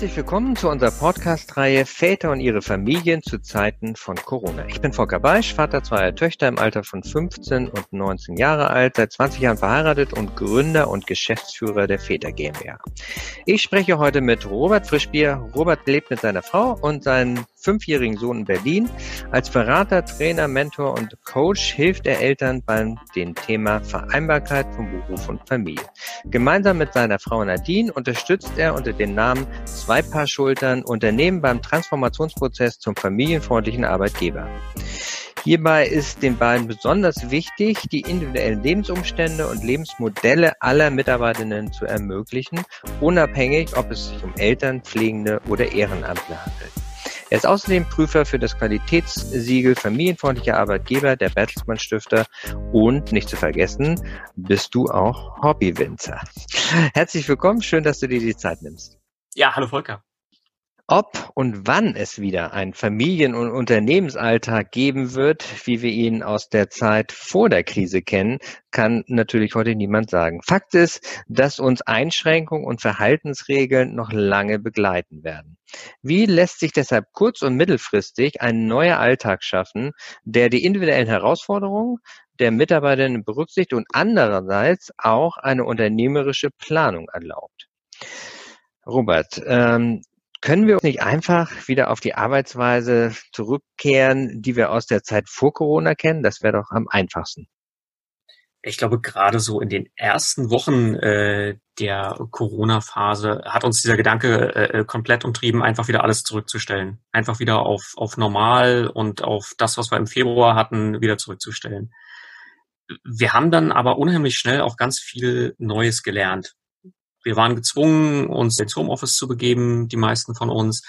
Herzlich willkommen zu unserer Podcast-Reihe Väter und ihre Familien zu Zeiten von Corona. Ich bin Volker Beisch, Vater zweier Töchter im Alter von 15 und 19 Jahre alt, seit 20 Jahren verheiratet und Gründer und Geschäftsführer der Väter GmbH. Ich spreche heute mit Robert Frischbier. Robert lebt mit seiner Frau und seinem fünfjährigen Sohn in Berlin. Als Berater, Trainer, Mentor und Coach hilft er Eltern beim dem Thema Vereinbarkeit von Beruf und Familie. Gemeinsam mit seiner Frau Nadine unterstützt er unter dem Namen Zwei Paar Schultern Unternehmen beim Transformationsprozess zum familienfreundlichen Arbeitgeber. Hierbei ist den beiden besonders wichtig, die individuellen Lebensumstände und Lebensmodelle aller Mitarbeitenden zu ermöglichen, unabhängig, ob es sich um Eltern, Pflegende oder Ehrenamtler handelt. Er ist außerdem Prüfer für das Qualitätssiegel Familienfreundlicher Arbeitgeber der Bertelsmann Stifter und nicht zu vergessen, bist du auch Hobbywinzer. Herzlich willkommen, schön, dass du dir die Zeit nimmst. Ja, hallo Volker. Ob und wann es wieder einen Familien- und Unternehmensalltag geben wird, wie wir ihn aus der Zeit vor der Krise kennen, kann natürlich heute niemand sagen. Fakt ist, dass uns Einschränkungen und Verhaltensregeln noch lange begleiten werden. Wie lässt sich deshalb kurz- und mittelfristig ein neuer Alltag schaffen, der die individuellen Herausforderungen der Mitarbeiterinnen berücksichtigt und andererseits auch eine unternehmerische Planung erlaubt? Robert, ähm, können wir nicht einfach wieder auf die Arbeitsweise zurückkehren, die wir aus der Zeit vor Corona kennen? Das wäre doch am einfachsten. Ich glaube, gerade so in den ersten Wochen äh, der Corona-Phase hat uns dieser Gedanke äh, komplett umtrieben, einfach wieder alles zurückzustellen. Einfach wieder auf, auf normal und auf das, was wir im Februar hatten, wieder zurückzustellen. Wir haben dann aber unheimlich schnell auch ganz viel Neues gelernt. Wir waren gezwungen, uns ins Homeoffice zu begeben, die meisten von uns.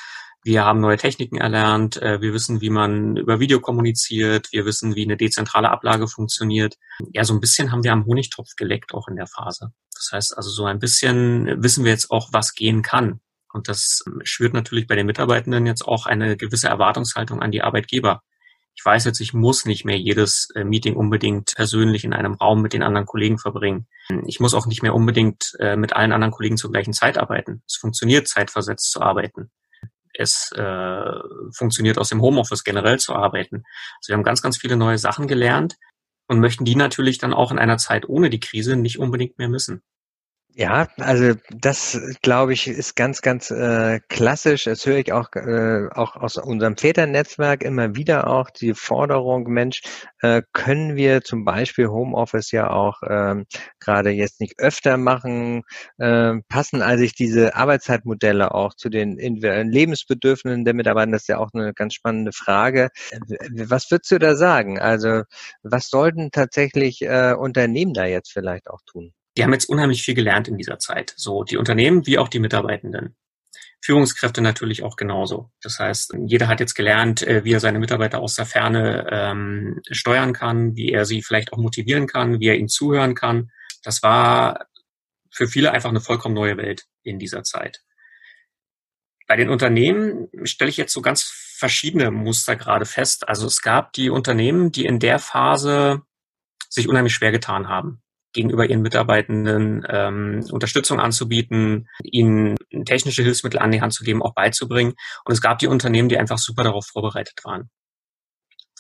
Wir haben neue Techniken erlernt. Äh, wir wissen, wie man über Video kommuniziert. Wir wissen, wie eine dezentrale Ablage funktioniert. Ja, so ein bisschen haben wir am Honigtopf geleckt auch in der Phase. Das heißt also, so ein bisschen wissen wir jetzt auch, was gehen kann. Und das schwört natürlich bei den Mitarbeitenden jetzt auch eine gewisse Erwartungshaltung an die Arbeitgeber ich weiß jetzt, ich muss nicht mehr jedes äh, Meeting unbedingt persönlich in einem Raum mit den anderen Kollegen verbringen. Ich muss auch nicht mehr unbedingt äh, mit allen anderen Kollegen zur gleichen Zeit arbeiten. Es funktioniert, zeitversetzt zu arbeiten. Es äh, funktioniert aus dem Homeoffice generell zu arbeiten. Also wir haben ganz, ganz viele neue Sachen gelernt und möchten die natürlich dann auch in einer Zeit ohne die Krise nicht unbedingt mehr missen. Ja, also das glaube ich ist ganz, ganz äh, klassisch. Das höre ich auch, äh, auch aus unserem Väternetzwerk immer wieder auch die Forderung, Mensch, äh, können wir zum Beispiel Homeoffice ja auch ähm, gerade jetzt nicht öfter machen? Äh, passen also diese Arbeitszeitmodelle auch zu den Lebensbedürfnissen der Mitarbeiter? Das ist ja auch eine ganz spannende Frage. Was würdest du da sagen? Also was sollten tatsächlich äh, Unternehmen da jetzt vielleicht auch tun? Die haben jetzt unheimlich viel gelernt in dieser Zeit. So die Unternehmen wie auch die Mitarbeitenden. Führungskräfte natürlich auch genauso. Das heißt, jeder hat jetzt gelernt, äh, wie er seine Mitarbeiter aus der Ferne ähm, steuern kann, wie er sie vielleicht auch motivieren kann, wie er ihnen zuhören kann. Das war für viele einfach eine vollkommen neue Welt in dieser Zeit. Bei den Unternehmen stelle ich jetzt so ganz verschiedene Muster gerade fest. Also es gab die Unternehmen, die in der Phase sich unheimlich schwer getan haben gegenüber ihren Mitarbeitenden ähm, Unterstützung anzubieten, ihnen technische Hilfsmittel an die Hand zu geben, auch beizubringen. Und es gab die Unternehmen, die einfach super darauf vorbereitet waren.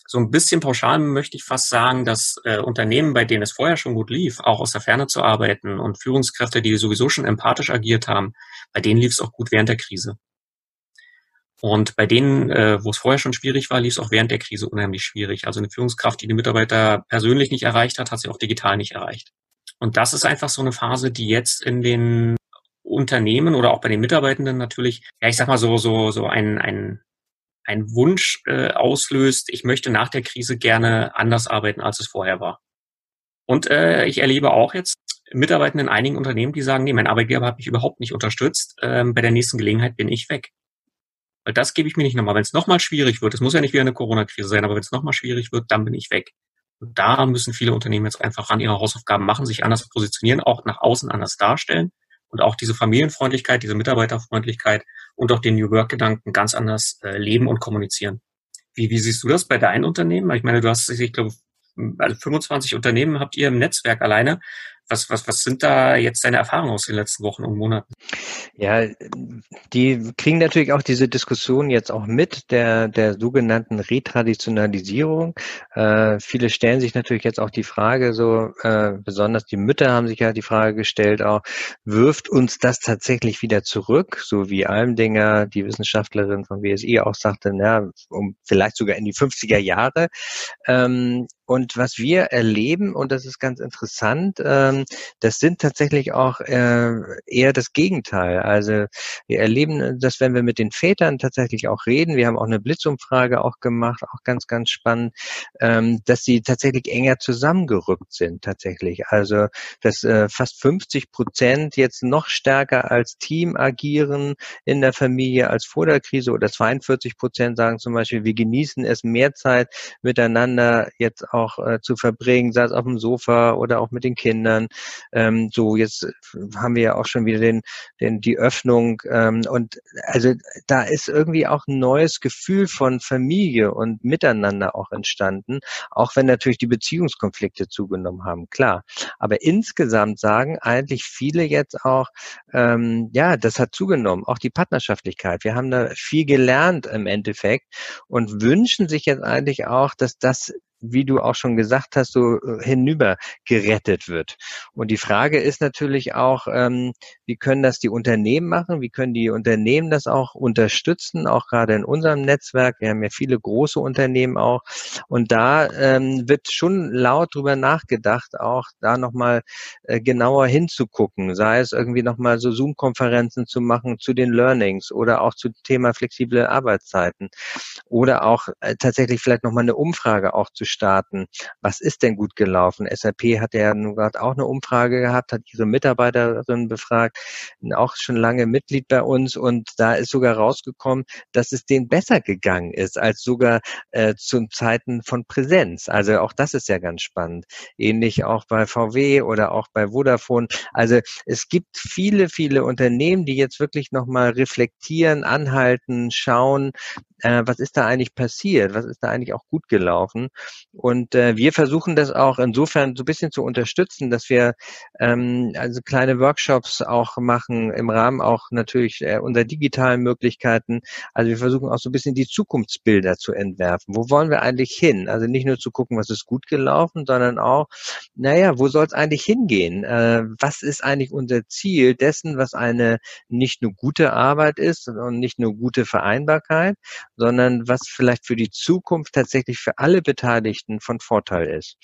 So ein bisschen pauschal möchte ich fast sagen, dass äh, Unternehmen, bei denen es vorher schon gut lief, auch aus der Ferne zu arbeiten und Führungskräfte, die sowieso schon empathisch agiert haben, bei denen lief es auch gut während der Krise. Und bei denen, äh, wo es vorher schon schwierig war, lief es auch während der Krise unheimlich schwierig. Also eine Führungskraft, die die Mitarbeiter persönlich nicht erreicht hat, hat sie auch digital nicht erreicht. Und das ist einfach so eine Phase, die jetzt in den Unternehmen oder auch bei den Mitarbeitenden natürlich, ja, ich sag mal so, so, so ein, ein, ein Wunsch äh, auslöst, ich möchte nach der Krise gerne anders arbeiten, als es vorher war. Und äh, ich erlebe auch jetzt Mitarbeitende in einigen Unternehmen, die sagen, nee, mein Arbeitgeber hat mich überhaupt nicht unterstützt, ähm, bei der nächsten Gelegenheit bin ich weg. Weil das gebe ich mir nicht nochmal. Wenn es nochmal schwierig wird, es muss ja nicht wieder eine Corona-Krise sein, aber wenn es nochmal schwierig wird, dann bin ich weg. Und da müssen viele Unternehmen jetzt einfach ran ihre Hausaufgaben machen, sich anders positionieren, auch nach außen anders darstellen und auch diese Familienfreundlichkeit, diese Mitarbeiterfreundlichkeit und auch den New Work-Gedanken ganz anders äh, leben und kommunizieren. Wie, wie siehst du das bei deinen Unternehmen? Ich meine, du hast, ich glaube, 25 Unternehmen habt ihr im Netzwerk alleine. Was, was, was sind da jetzt deine Erfahrungen aus den letzten Wochen und Monaten? Ja, die kriegen natürlich auch diese Diskussion jetzt auch mit der, der sogenannten Retraditionalisierung. Äh, viele stellen sich natürlich jetzt auch die Frage so, äh, besonders die Mütter haben sich ja die Frage gestellt auch, wirft uns das tatsächlich wieder zurück, so wie Almdinger, die Wissenschaftlerin von WSI auch sagte, na, um vielleicht sogar in die 50er Jahre. Ähm, und was wir erleben, und das ist ganz interessant, ähm, das sind tatsächlich auch äh, eher das Gegenteil. Also wir erleben das, wenn wir mit den Vätern tatsächlich auch reden. Wir haben auch eine Blitzumfrage auch gemacht, auch ganz, ganz spannend, ähm, dass sie tatsächlich enger zusammengerückt sind tatsächlich. Also dass äh, fast 50 Prozent jetzt noch stärker als Team agieren in der Familie als vor der Krise oder 42 Prozent sagen zum Beispiel, wir genießen es mehr Zeit miteinander jetzt auch auch äh, zu verbringen, sei es auf dem Sofa oder auch mit den Kindern. Ähm, so, jetzt haben wir ja auch schon wieder den, den, die Öffnung ähm, und also da ist irgendwie auch ein neues Gefühl von Familie und Miteinander auch entstanden, auch wenn natürlich die Beziehungskonflikte zugenommen haben, klar. Aber insgesamt sagen eigentlich viele jetzt auch, ähm, ja, das hat zugenommen, auch die Partnerschaftlichkeit. Wir haben da viel gelernt im Endeffekt und wünschen sich jetzt eigentlich auch, dass das wie du auch schon gesagt hast, so äh, hinüber gerettet wird. Und die Frage ist natürlich auch, ähm, wie können das die Unternehmen machen? Wie können die Unternehmen das auch unterstützen? Auch gerade in unserem Netzwerk. Wir haben ja viele große Unternehmen auch. Und da ähm, wird schon laut drüber nachgedacht, auch da nochmal äh, genauer hinzugucken. Sei es irgendwie nochmal so Zoom-Konferenzen zu machen zu den Learnings oder auch zu Thema flexible Arbeitszeiten. Oder auch äh, tatsächlich vielleicht nochmal eine Umfrage auch zu starten. Was ist denn gut gelaufen? SAP hat ja nun gerade auch eine Umfrage gehabt, hat ihre Mitarbeiterinnen befragt, auch schon lange Mitglied bei uns und da ist sogar rausgekommen, dass es denen besser gegangen ist als sogar äh, zu Zeiten von Präsenz. Also auch das ist ja ganz spannend. Ähnlich auch bei VW oder auch bei Vodafone. Also es gibt viele, viele Unternehmen, die jetzt wirklich nochmal reflektieren, anhalten, schauen, äh, was ist da eigentlich passiert, was ist da eigentlich auch gut gelaufen. Und äh, wir versuchen das auch insofern so ein bisschen zu unterstützen, dass wir ähm, also kleine Workshops auch machen, im Rahmen auch natürlich äh, unserer digitalen Möglichkeiten. Also wir versuchen auch so ein bisschen die Zukunftsbilder zu entwerfen. Wo wollen wir eigentlich hin? Also nicht nur zu gucken, was ist gut gelaufen, sondern auch, naja, wo soll es eigentlich hingehen? Äh, was ist eigentlich unser Ziel dessen, was eine nicht nur gute Arbeit ist und nicht nur gute Vereinbarkeit, sondern was vielleicht für die Zukunft tatsächlich für alle Beteiligten von Vorteil ist.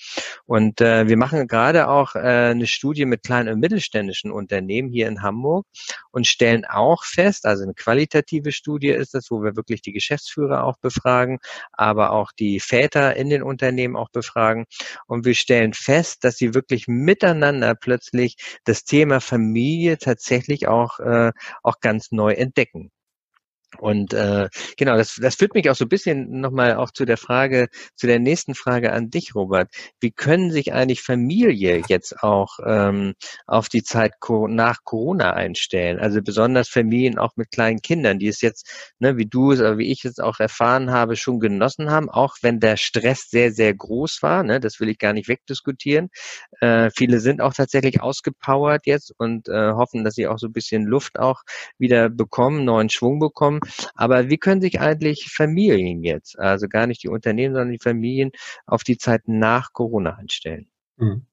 Und äh, wir machen gerade auch äh, eine Studie mit kleinen und mittelständischen Unternehmen hier in Hamburg und stellen auch fest, also eine qualitative Studie ist das, wo wir wirklich die Geschäftsführer auch befragen, aber auch die Väter in den Unternehmen auch befragen. Und wir stellen fest, dass sie wirklich miteinander plötzlich das Thema Familie tatsächlich auch, äh, auch ganz neu entdecken. Und äh, genau, das, das führt mich auch so ein bisschen nochmal auch zu der Frage, zu der nächsten Frage an dich, Robert. Wie können sich eigentlich Familie jetzt auch ähm, auf die Zeit nach Corona einstellen? Also besonders Familien auch mit kleinen Kindern, die es jetzt, ne, wie du es, wie ich es auch erfahren habe, schon genossen haben, auch wenn der Stress sehr, sehr groß war. Ne, das will ich gar nicht wegdiskutieren. Äh, viele sind auch tatsächlich ausgepowert jetzt und äh, hoffen, dass sie auch so ein bisschen Luft auch wieder bekommen, neuen Schwung bekommen aber wie können sich eigentlich Familien jetzt, also gar nicht die Unternehmen, sondern die Familien auf die Zeit nach Corona einstellen? Mhm.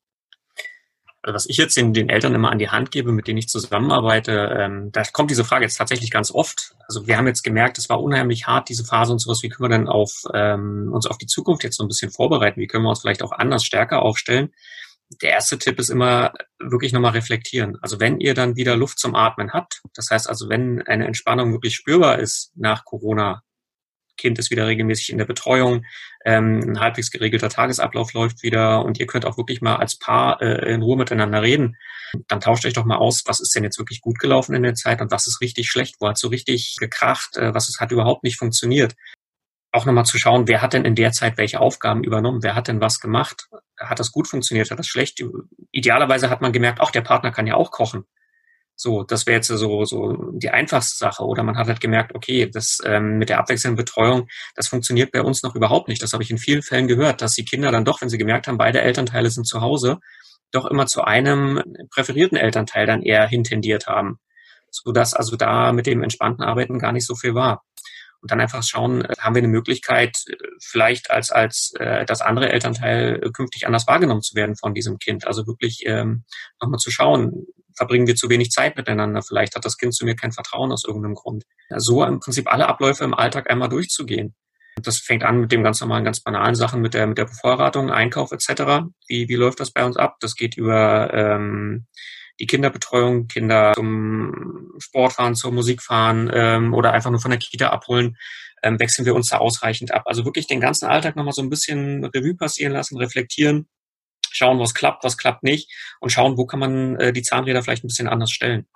Also was ich jetzt den, den, Eltern immer an die Hand gebe, mit denen ich zusammenarbeite, ähm, da kommt diese Frage jetzt tatsächlich ganz oft. Also wir haben jetzt gemerkt, es war unheimlich hart, diese Phase und sowas. Wie können wir denn auf, ähm, uns auf die Zukunft jetzt so ein bisschen vorbereiten? Wie können wir uns vielleicht auch anders stärker aufstellen? Der erste Tipp ist immer wirklich nochmal reflektieren. Also wenn ihr dann wieder Luft zum Atmen habt, das heißt also, wenn eine Entspannung wirklich spürbar ist nach Corona, Kind ist wieder regelmäßig in der Betreuung, ähm, ein halbwegs geregelter Tagesablauf läuft wieder und ihr könnt auch wirklich mal als Paar äh, in Ruhe miteinander reden, dann tauscht euch doch mal aus, was ist denn jetzt wirklich gut gelaufen in der Zeit und was ist richtig schlecht, wo hat so richtig gekracht, äh, was ist, hat überhaupt nicht funktioniert auch nochmal zu schauen, wer hat denn in der Zeit welche Aufgaben übernommen, wer hat denn was gemacht, hat das gut funktioniert, hat das schlecht. Idealerweise hat man gemerkt, auch der Partner kann ja auch kochen. So, das wäre jetzt so, so die einfachste Sache. Oder man hat halt gemerkt, okay, das ähm, mit der abwechselnden Betreuung, das funktioniert bei uns noch überhaupt nicht. Das habe ich in vielen Fällen gehört, dass die Kinder dann doch, wenn sie gemerkt haben, beide Elternteile sind zu Hause, doch immer zu einem präferierten Elternteil dann eher hintendiert haben, sodass also da mit dem entspannten Arbeiten gar nicht so viel war und dann einfach schauen, äh, haben wir eine Möglichkeit, äh, vielleicht als, als äh, das andere Elternteil äh, künftig anders wahrgenommen zu werden von diesem Kind. Also wirklich ähm, nochmal zu schauen, verbringen wir zu wenig Zeit miteinander, vielleicht hat das Kind zu mir kein Vertrauen aus irgendeinem Grund. So im Prinzip alle Abläufe im Alltag einmal durchzugehen. Das fängt an mit dem ganz normalen, ganz banalen Sachen, mit der, mit der Bevorratung, Einkauf etc. Wie, wie läuft das bei uns ab? Das geht über ähm, die Kinderbetreuung, Kinder zum Sport fahren, zur Musik fahren ähm, oder einfach nur von der Kita abholen, ähm, wechseln wir uns da ausreichend ab. Also wirklich den ganzen Alltag nochmal so ein bisschen Revue passieren lassen, reflektieren, schauen, was klappt, was klappt nicht und schauen, wo kann man äh, die Zahnräder vielleicht ein bisschen anders stellen.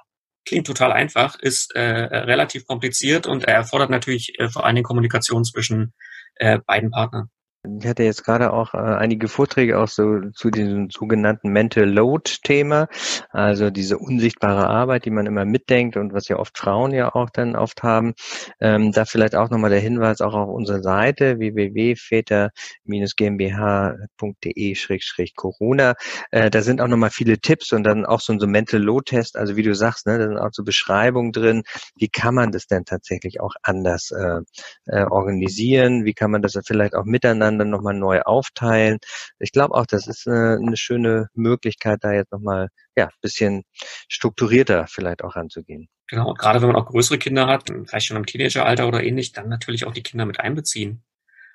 Klingt total einfach, ist äh, relativ kompliziert und erfordert natürlich äh, vor allen Dingen Kommunikation zwischen äh, beiden Partnern. Ich hatte jetzt gerade auch äh, einige Vorträge auch so zu diesem sogenannten Mental Load Thema, also diese unsichtbare Arbeit, die man immer mitdenkt und was ja oft Frauen ja auch dann oft haben. Ähm, da vielleicht auch nochmal der Hinweis auch auf unsere Seite www.väter-gmbh.de-corona. Äh, da sind auch nochmal viele Tipps und dann auch so ein so Mental Load Test, also wie du sagst, ne, da sind auch so Beschreibungen drin, wie kann man das denn tatsächlich auch anders äh, äh, organisieren, wie kann man das vielleicht auch miteinander dann nochmal neu aufteilen. Ich glaube auch, das ist eine, eine schöne Möglichkeit, da jetzt nochmal ja, bisschen strukturierter vielleicht auch ranzugehen. Genau, und gerade wenn man auch größere Kinder hat, vielleicht schon im Teenageralter oder ähnlich, dann natürlich auch die Kinder mit einbeziehen.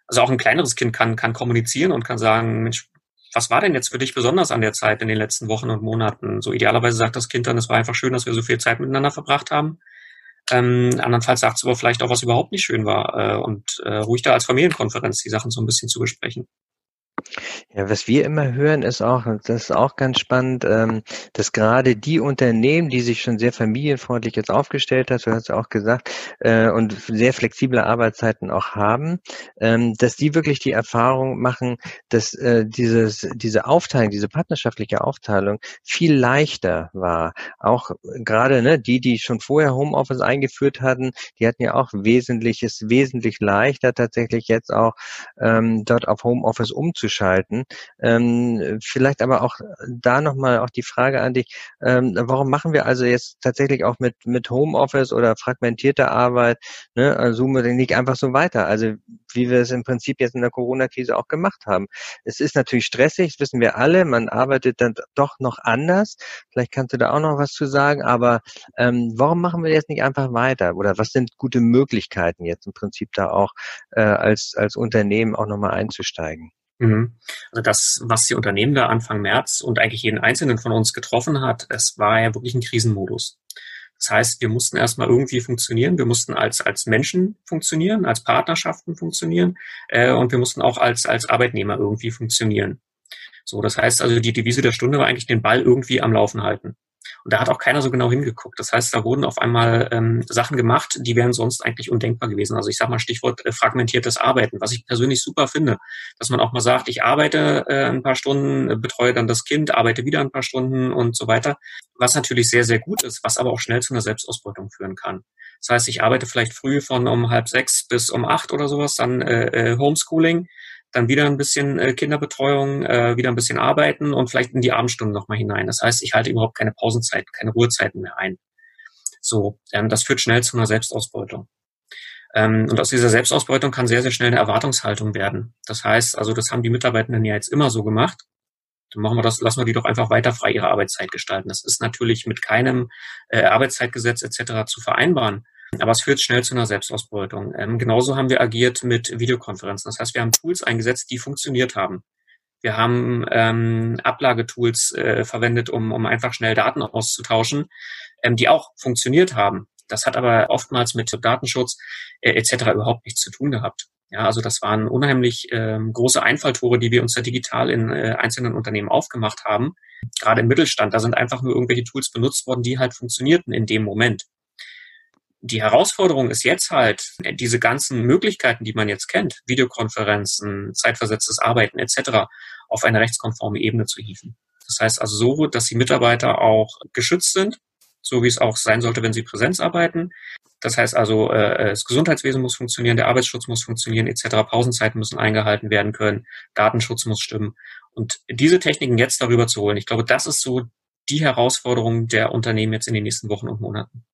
Also auch ein kleineres Kind kann, kann kommunizieren und kann sagen, Mensch, was war denn jetzt für dich besonders an der Zeit in den letzten Wochen und Monaten? So idealerweise sagt das Kind dann, es war einfach schön, dass wir so viel Zeit miteinander verbracht haben. Ähm, andernfalls sagt es aber vielleicht auch, was überhaupt nicht schön war äh, und äh, ruhig da als Familienkonferenz die Sachen so ein bisschen zu besprechen. Ja, was wir immer hören, ist auch, das ist auch ganz spannend, ähm, dass gerade die Unternehmen, die sich schon sehr familienfreundlich jetzt aufgestellt hat, du hast ja auch gesagt, äh, und sehr flexible Arbeitszeiten auch haben, ähm, dass die wirklich die Erfahrung machen, dass äh, dieses, diese Aufteilung, diese partnerschaftliche Aufteilung viel leichter war. Auch gerade ne, die, die schon vorher Homeoffice eingeführt hatten, die hatten ja auch wesentliches, wesentlich leichter tatsächlich jetzt auch ähm, dort auf Homeoffice umzustellen schalten. Ähm, vielleicht aber auch da nochmal auch die Frage an dich, ähm, warum machen wir also jetzt tatsächlich auch mit, mit Homeoffice oder fragmentierter Arbeit, ne, also nicht einfach so weiter? Also wie wir es im Prinzip jetzt in der Corona-Krise auch gemacht haben. Es ist natürlich stressig, das wissen wir alle, man arbeitet dann doch noch anders. Vielleicht kannst du da auch noch was zu sagen, aber ähm, warum machen wir jetzt nicht einfach weiter? Oder was sind gute Möglichkeiten jetzt im Prinzip da auch äh, als, als Unternehmen auch nochmal einzusteigen? Mhm. Also das, was die Unternehmen da Anfang März und eigentlich jeden einzelnen von uns getroffen hat, es war ja wirklich ein Krisenmodus. Das heißt, wir mussten erstmal irgendwie funktionieren, wir mussten als, als Menschen funktionieren, als Partnerschaften funktionieren äh, und wir mussten auch als, als Arbeitnehmer irgendwie funktionieren. So, das heißt also, die Devise der Stunde war eigentlich den Ball irgendwie am Laufen halten. Und da hat auch keiner so genau hingeguckt. Das heißt, da wurden auf einmal ähm, Sachen gemacht, die wären sonst eigentlich undenkbar gewesen. Also ich sage mal Stichwort äh, fragmentiertes Arbeiten, was ich persönlich super finde, dass man auch mal sagt, ich arbeite äh, ein paar Stunden, äh, betreue dann das Kind, arbeite wieder ein paar Stunden und so weiter. Was natürlich sehr, sehr gut ist, was aber auch schnell zu einer Selbstausbeutung führen kann. Das heißt, ich arbeite vielleicht früh von um halb sechs bis um acht oder sowas, dann äh, äh Homeschooling dann wieder ein bisschen äh, Kinderbetreuung, äh, wieder ein bisschen arbeiten und vielleicht in die Abendstunden nochmal hinein. Das heißt, ich halte überhaupt keine Pausenzeiten, keine Ruhezeiten mehr ein. So, ähm, das führt schnell zu einer Selbstausbeutung. Ähm, und aus dieser Selbstausbeutung kann sehr, sehr schnell eine Erwartungshaltung werden. Das heißt, also das haben die Mitarbeitenden ja jetzt immer so gemacht. Dann machen wir das, lassen wir die doch einfach weiter frei ihre Arbeitszeit gestalten. Das ist natürlich mit keinem äh, Arbeitszeitgesetz etc. zu vereinbaren. Aber es führt schnell zu einer Selbstausbeutung. Ähm, genauso haben wir agiert mit Videokonferenzen. Das heißt, wir haben Tools eingesetzt, die funktioniert haben. Wir haben ähm, Ablagetools äh, verwendet, um, um einfach schnell Daten auszutauschen, ähm, die auch funktioniert haben. Das hat aber oftmals mit Datenschutz äh, etc. überhaupt nichts zu tun gehabt. Ja, also das waren unheimlich ähm, große Einfalltore, die wir uns da digital in äh, einzelnen Unternehmen aufgemacht haben. Gerade im Mittelstand, da sind einfach nur irgendwelche Tools benutzt worden, die halt funktionierten in dem Moment die Herausforderung ist jetzt halt, diese ganzen Möglichkeiten, die man jetzt kennt, Videokonferenzen, zeitversetztes Arbeiten etc., auf eine rechtskonforme Ebene zu hieven. Das heißt also so, dass die Mitarbeiter auch geschützt sind, so wie es auch sein sollte, wenn sie Präsenz arbeiten. Das heißt also, äh, das Gesundheitswesen muss funktionieren, der Arbeitsschutz muss funktionieren, etc. Pausenzeiten müssen eingehalten werden können, Datenschutz muss stimmen. Und diese Techniken jetzt darüber zu holen, ich glaube, das ist so die Herausforderung der Unternehmen jetzt in den nächsten Wochen und Monaten.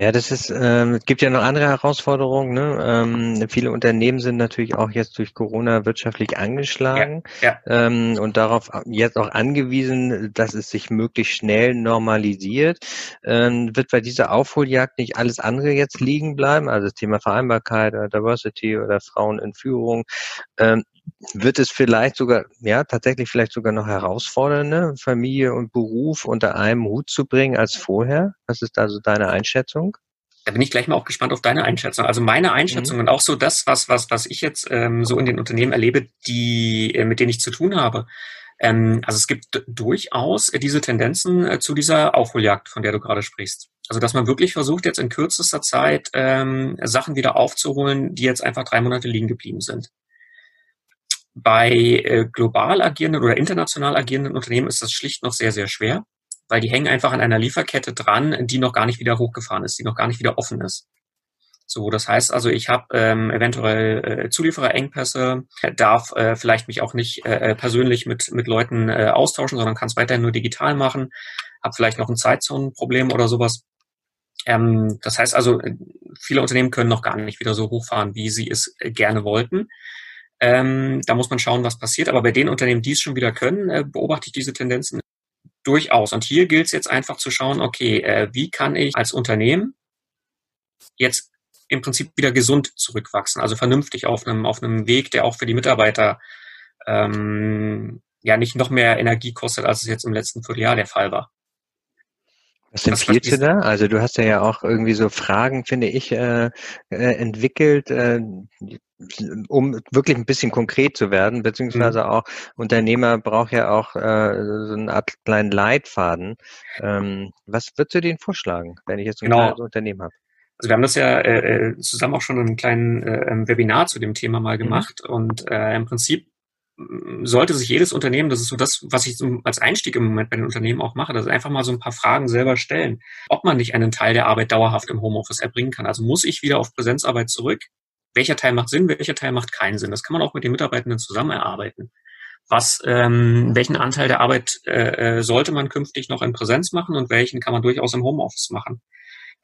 Ja, das ist, ähm, es gibt ja noch andere Herausforderungen. Ne? Ähm, viele Unternehmen sind natürlich auch jetzt durch Corona wirtschaftlich angeschlagen ja, ja. Ähm, und darauf jetzt auch angewiesen, dass es sich möglichst schnell normalisiert. Ähm, wird bei dieser Aufholjagd nicht alles andere jetzt liegen bleiben? Also das Thema Vereinbarkeit oder Diversity oder Frauen in Führung. Ähm, wird es vielleicht sogar, ja, tatsächlich vielleicht sogar noch herausfordernder, Familie und Beruf unter einem Hut zu bringen als vorher? Was ist da so deine Einschätzung? Da bin ich gleich mal auch gespannt auf deine Einschätzung. Also meine Einschätzung mhm. und auch so das, was, was, was ich jetzt ähm, so in den Unternehmen erlebe, die, äh, mit denen ich zu tun habe. Ähm, also es gibt durchaus äh, diese Tendenzen äh, zu dieser Aufholjagd, von der du gerade sprichst. Also dass man wirklich versucht, jetzt in kürzester Zeit ähm, Sachen wieder aufzuholen, die jetzt einfach drei Monate liegen geblieben sind. Bei äh, global agierenden oder international agierenden Unternehmen ist das schlicht noch sehr, sehr schwer, weil die hängen einfach an einer Lieferkette dran, die noch gar nicht wieder hochgefahren ist, die noch gar nicht wieder offen ist. So, das heißt also, ich habe ähm, eventuell äh, Zuliefererengpässe, darf äh, vielleicht mich auch nicht äh, persönlich mit mit Leuten äh, austauschen, sondern kann es weiterhin nur digital machen, habe vielleicht noch ein Zeitzonenproblem oder sowas. Ähm, das heißt also, viele Unternehmen können noch gar nicht wieder so hochfahren, wie sie es äh, gerne wollten. Ähm, da muss man schauen, was passiert. Aber bei den Unternehmen, die es schon wieder können, äh, beobachte ich diese Tendenzen durchaus. Und hier gilt es jetzt einfach zu schauen, okay, äh, wie kann ich als Unternehmen jetzt im Prinzip wieder gesund zurückwachsen, also vernünftig auf einem, auf einem Weg, der auch für die Mitarbeiter ähm, ja nicht noch mehr Energie kostet, als es jetzt im letzten Vierteljahr der Fall war. Was empfiehlst du da? Also du hast ja auch irgendwie so Fragen, finde ich, äh, äh, entwickelt, äh, um wirklich ein bisschen konkret zu werden, beziehungsweise mhm. auch Unternehmer braucht ja auch äh, so eine Art kleinen Leitfaden. Ähm, was würdest du denen vorschlagen, wenn ich jetzt ein genau. kleines Unternehmen habe? Also wir haben das ja äh, äh zusammen auch schon einen kleinen äh, Webinar zu dem Thema mal mhm. gemacht mhm. und äh, im Prinzip sollte sich jedes Unternehmen, das ist so das, was ich als Einstieg im Moment bei den Unternehmen auch mache, das ist einfach mal so ein paar Fragen selber stellen, ob man nicht einen Teil der Arbeit dauerhaft im Homeoffice erbringen kann. Also muss ich wieder auf Präsenzarbeit zurück? Welcher Teil macht Sinn, welcher Teil macht keinen Sinn? Das kann man auch mit den Mitarbeitenden zusammen erarbeiten. Was, ähm, welchen Anteil der Arbeit äh, äh sollte man künftig noch in Präsenz machen und welchen kann man durchaus im Homeoffice machen?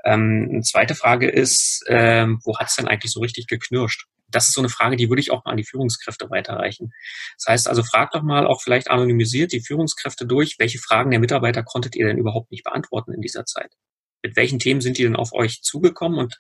Ähm, eine zweite Frage ist, ähm, wo hat es denn eigentlich so richtig geknirscht? Das ist so eine Frage, die würde ich auch mal an die Führungskräfte weiterreichen. Das heißt also, fragt doch mal auch vielleicht anonymisiert die Führungskräfte durch, welche Fragen der Mitarbeiter konntet ihr denn überhaupt nicht beantworten in dieser Zeit? Mit welchen Themen sind die denn auf euch zugekommen und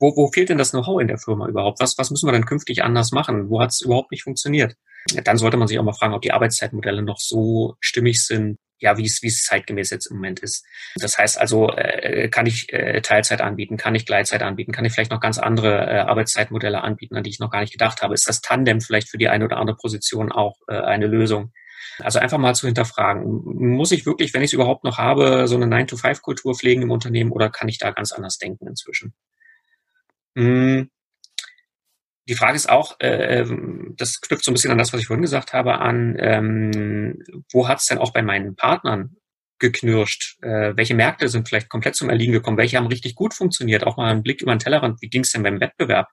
wo, wo fehlt denn das Know-how in der Firma überhaupt? Was, was müssen wir denn künftig anders machen? Wo hat es überhaupt nicht funktioniert? Dann sollte man sich auch mal fragen, ob die Arbeitszeitmodelle noch so stimmig sind, ja, wie es, wie es zeitgemäß jetzt im Moment ist. Das heißt also, äh, kann ich äh, Teilzeit anbieten, kann ich Gleitzeit anbieten, kann ich vielleicht noch ganz andere äh, Arbeitszeitmodelle anbieten, an die ich noch gar nicht gedacht habe. Ist das Tandem vielleicht für die eine oder andere Position auch äh, eine Lösung? Also einfach mal zu hinterfragen, muss ich wirklich, wenn ich es überhaupt noch habe, so eine 9-to-5-Kultur pflegen im Unternehmen oder kann ich da ganz anders denken inzwischen? Hm, die Frage ist auch, äh, ähm, das knüpft so ein bisschen an das, was ich vorhin gesagt habe, an, ähm, wo hat es denn auch bei meinen Partnern geknirscht? Äh, welche Märkte sind vielleicht komplett zum Erliegen gekommen? Welche haben richtig gut funktioniert? Auch mal ein Blick über den Tellerrand, wie ging es denn beim Wettbewerb?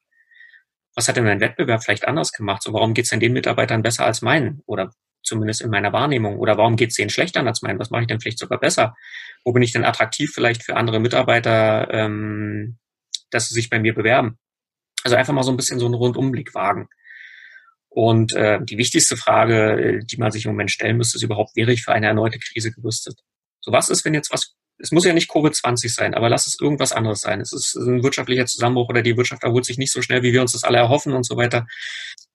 Was hat denn mein Wettbewerb vielleicht anders gemacht? So, warum geht es denn den Mitarbeitern besser als meinen? Oder zumindest in meiner Wahrnehmung? Oder warum geht es denen schlechter als meinen? Was mache ich denn vielleicht sogar besser? Wo bin ich denn attraktiv vielleicht für andere Mitarbeiter, ähm, dass sie sich bei mir bewerben? Also einfach mal so ein bisschen so einen Rundumblick wagen. Und äh, die wichtigste Frage, äh, die man sich im Moment stellen müsste, ist überhaupt, wäre ich für eine erneute Krise gerüstet? So was ist, wenn jetzt was, es muss ja nicht Covid-20 sein, aber lass es irgendwas anderes sein. Es ist ein wirtschaftlicher Zusammenbruch oder die Wirtschaft erholt sich nicht so schnell, wie wir uns das alle erhoffen und so weiter.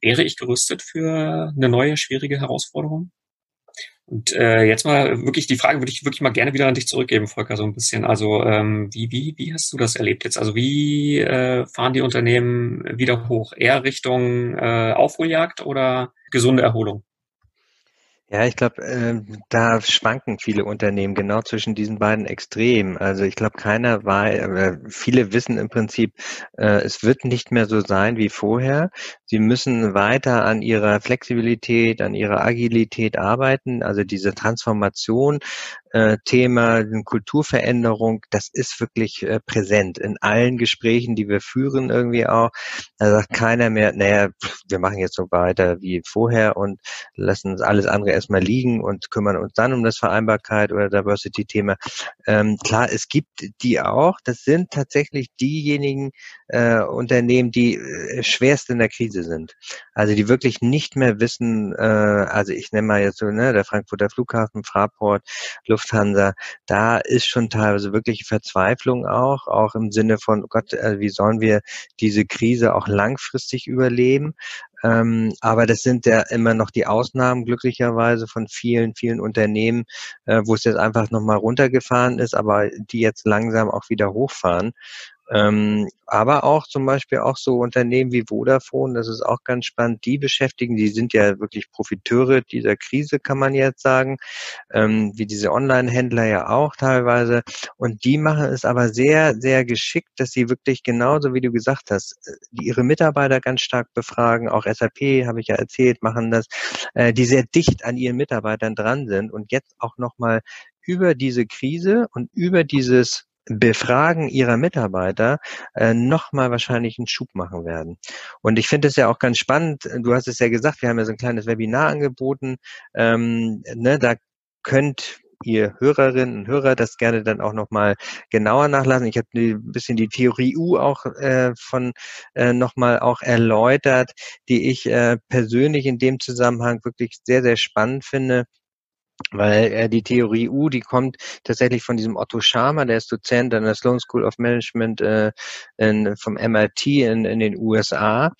Wäre ich gerüstet für eine neue, schwierige Herausforderung? Und äh, jetzt mal wirklich die Frage würde ich wirklich mal gerne wieder an dich zurückgeben, Volker, so ein bisschen. Also ähm, wie, wie, wie hast du das erlebt jetzt? Also wie äh, fahren die Unternehmen wieder hoch? Eher Richtung äh, Aufholjagd oder gesunde Erholung? Ja, ich glaube, äh, da schwanken viele Unternehmen genau zwischen diesen beiden Extremen. Also ich glaube, keiner war, äh, viele wissen im Prinzip, äh, es wird nicht mehr so sein wie vorher. Sie müssen weiter an ihrer Flexibilität, an ihrer Agilität arbeiten. Also diese Transformation äh, Thema, Kulturveränderung, das ist wirklich äh, präsent in allen Gesprächen, die wir führen irgendwie auch. Da sagt keiner mehr, naja, wir machen jetzt so weiter wie vorher und lassen alles andere erstmal liegen und kümmern uns dann um das Vereinbarkeit oder Diversity-Thema. Ähm, klar, es gibt die auch. Das sind tatsächlich diejenigen äh, Unternehmen, die äh, schwerst in der Krise sind. Also die wirklich nicht mehr wissen, äh, also ich nenne mal jetzt so, ne, der Frankfurter Flughafen, Fraport, Lufthansa, da ist schon teilweise wirklich Verzweiflung auch, auch im Sinne von, oh Gott, äh, wie sollen wir diese Krise auch langfristig überleben? Ähm, aber das sind ja immer noch die Ausnahmen glücklicherweise von vielen, vielen Unternehmen, äh, wo es jetzt einfach nochmal runtergefahren ist, aber die jetzt langsam auch wieder hochfahren. Ähm, aber auch zum Beispiel auch so Unternehmen wie Vodafone, das ist auch ganz spannend, die beschäftigen, die sind ja wirklich Profiteure dieser Krise, kann man jetzt sagen, ähm, wie diese Online-Händler ja auch teilweise. Und die machen es aber sehr, sehr geschickt, dass sie wirklich genauso, wie du gesagt hast, die ihre Mitarbeiter ganz stark befragen, auch SAP, habe ich ja erzählt, machen das, äh, die sehr dicht an ihren Mitarbeitern dran sind und jetzt auch nochmal über diese Krise und über dieses Befragen ihrer Mitarbeiter äh, nochmal wahrscheinlich einen Schub machen werden. Und ich finde es ja auch ganz spannend, du hast es ja gesagt, wir haben ja so ein kleines Webinar angeboten, ähm, ne, da könnt ihr Hörerinnen und Hörer das gerne dann auch nochmal genauer nachlassen. Ich habe ein bisschen die Theorie U auch äh, von äh, nochmal auch erläutert, die ich äh, persönlich in dem Zusammenhang wirklich sehr, sehr spannend finde weil äh, die Theorie U, die kommt tatsächlich von diesem Otto Scharmer, der ist Dozent an der Sloan School of Management äh, in, vom MIT in, in den USA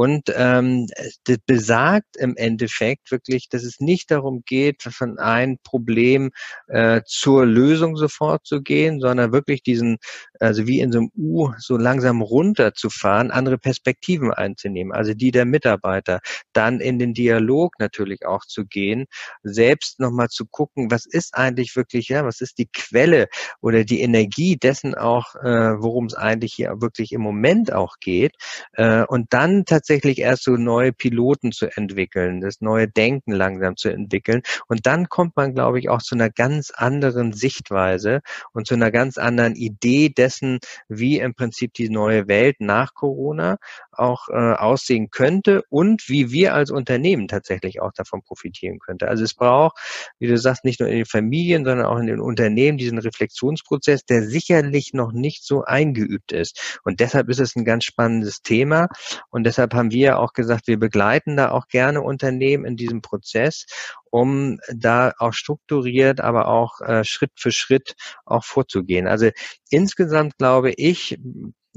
und ähm, das besagt im Endeffekt wirklich, dass es nicht darum geht, von einem Problem äh, zur Lösung sofort zu gehen, sondern wirklich diesen, also wie in so einem U, so langsam runterzufahren, andere Perspektiven einzunehmen, also die der Mitarbeiter, dann in den Dialog natürlich auch zu gehen, selbst nochmal zu gucken, was ist eigentlich wirklich, ja, was ist die Quelle oder die Energie dessen auch, äh, worum es eigentlich hier wirklich im Moment auch geht, äh, und dann tatsächlich tatsächlich erst so neue Piloten zu entwickeln, das neue Denken langsam zu entwickeln. Und dann kommt man, glaube ich, auch zu einer ganz anderen Sichtweise und zu einer ganz anderen Idee dessen, wie im Prinzip die neue Welt nach Corona auch äh, aussehen könnte und wie wir als Unternehmen tatsächlich auch davon profitieren könnte. Also es braucht, wie du sagst, nicht nur in den Familien, sondern auch in den Unternehmen diesen Reflexionsprozess, der sicherlich noch nicht so eingeübt ist. Und deshalb ist es ein ganz spannendes Thema. Und deshalb haben wir auch gesagt, wir begleiten da auch gerne Unternehmen in diesem Prozess, um da auch strukturiert, aber auch äh, Schritt für Schritt auch vorzugehen. Also insgesamt glaube ich,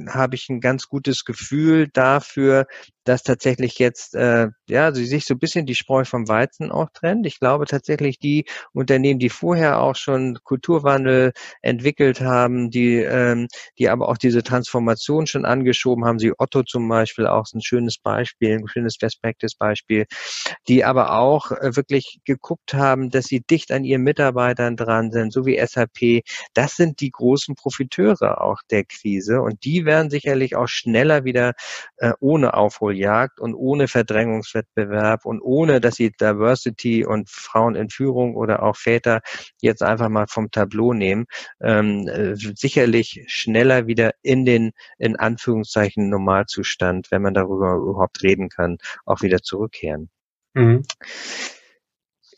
habe ich ein ganz gutes Gefühl dafür, dass tatsächlich jetzt äh, ja sie sich so ein bisschen die Spreu vom Weizen auch trennt. Ich glaube tatsächlich die Unternehmen, die vorher auch schon Kulturwandel entwickelt haben, die ähm, die aber auch diese Transformation schon angeschoben haben, sie Otto zum Beispiel auch ein schönes Beispiel, ein schönes Best Practice Beispiel, die aber auch äh, wirklich geguckt haben, dass sie dicht an ihren Mitarbeitern dran sind, so wie SAP. Das sind die großen Profiteure auch der Krise und die werden sicherlich auch schneller wieder äh, ohne Aufholen Aufholjagd und ohne Verdrängungswettbewerb und ohne, dass sie Diversity und Frauen in Führung oder auch Väter jetzt einfach mal vom Tableau nehmen, ähm, äh, sicherlich schneller wieder in den, in Anführungszeichen, Normalzustand, wenn man darüber überhaupt reden kann, auch wieder zurückkehren. Mhm.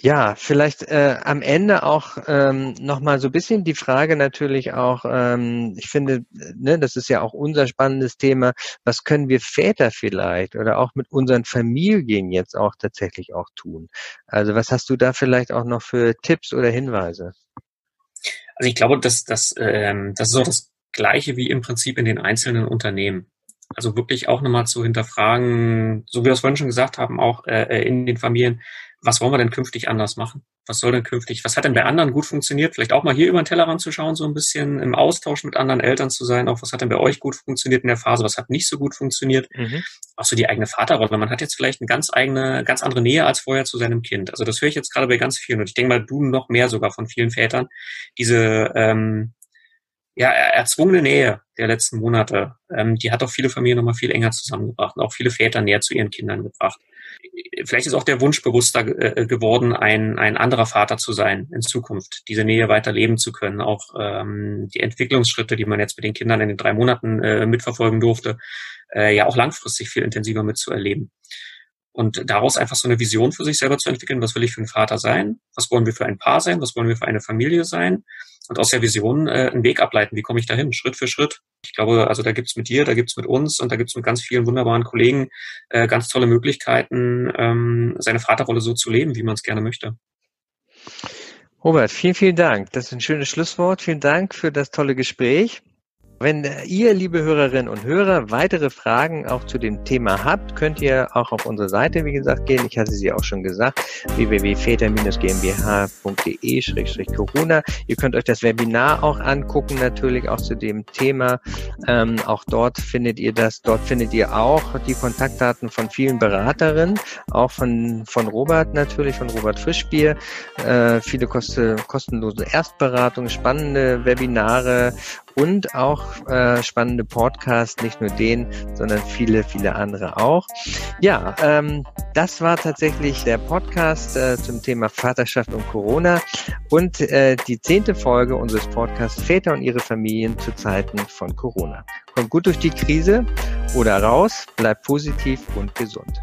Ja, vielleicht äh, am Ende auch ähm, nochmal so ein bisschen die Frage natürlich auch, ähm, ich finde, ne, das ist ja auch unser spannendes Thema, was können wir Väter vielleicht oder auch mit unseren Familien jetzt auch tatsächlich auch tun? Also was hast du da vielleicht auch noch für Tipps oder Hinweise? Also ich glaube, dass das, ähm, das ist auch das Gleiche wie im Prinzip in den einzelnen Unternehmen. Also wirklich auch nochmal zu hinterfragen, so wie wir es vorhin schon gesagt haben, auch äh, in den Familien, was wollen wir denn künftig anders machen? Was soll denn künftig, was hat denn bei anderen gut funktioniert? Vielleicht auch mal hier über den Tellerrand zu schauen, so ein bisschen im Austausch mit anderen Eltern zu sein. Auch was hat denn bei euch gut funktioniert in der Phase? Was hat nicht so gut funktioniert? Mhm. Auch so die eigene Vaterrolle. Man hat jetzt vielleicht eine ganz eigene, ganz andere Nähe als vorher zu seinem Kind. Also das höre ich jetzt gerade bei ganz vielen. Und ich denke mal, du noch mehr sogar von vielen Vätern. Diese, ähm, ja, erzwungene Nähe der letzten Monate, ähm, die hat auch viele Familien nochmal viel enger zusammengebracht und auch viele Väter näher zu ihren Kindern gebracht. Vielleicht ist auch der Wunsch bewusster äh, geworden, ein, ein anderer Vater zu sein in Zukunft, diese Nähe weiter leben zu können, auch ähm, die Entwicklungsschritte, die man jetzt mit den Kindern in den drei Monaten äh, mitverfolgen durfte, äh, ja auch langfristig viel intensiver mitzuerleben. Und daraus einfach so eine Vision für sich selber zu entwickeln, was will ich für ein Vater sein, was wollen wir für ein Paar sein, was wollen wir für eine Familie sein und aus der Vision äh, einen Weg ableiten, wie komme ich dahin, Schritt für Schritt. Ich glaube, also da gibt's mit dir, da gibt's mit uns und da gibt's mit ganz vielen wunderbaren Kollegen äh, ganz tolle Möglichkeiten, ähm, seine Vaterrolle so zu leben, wie man es gerne möchte. Robert, vielen, vielen Dank. Das ist ein schönes Schlusswort. Vielen Dank für das tolle Gespräch. Wenn ihr, liebe Hörerinnen und Hörer, weitere Fragen auch zu dem Thema habt, könnt ihr auch auf unsere Seite, wie gesagt, gehen. Ich hatte sie auch schon gesagt, www.väter-gmbh.de-corona. Ihr könnt euch das Webinar auch angucken, natürlich auch zu dem Thema. Ähm, auch dort findet ihr das. Dort findet ihr auch die Kontaktdaten von vielen Beraterinnen, auch von, von Robert natürlich, von Robert Frischbier. Äh, viele koste, kostenlose Erstberatungen, spannende Webinare und auch äh, spannende Podcasts, nicht nur den, sondern viele, viele andere auch. Ja, ähm, das war tatsächlich der Podcast äh, zum Thema Vaterschaft und Corona und äh, die zehnte Folge unseres Podcasts Väter und ihre Familien zu Zeiten von Corona. Kommt gut durch die Krise oder raus, bleibt positiv und gesund.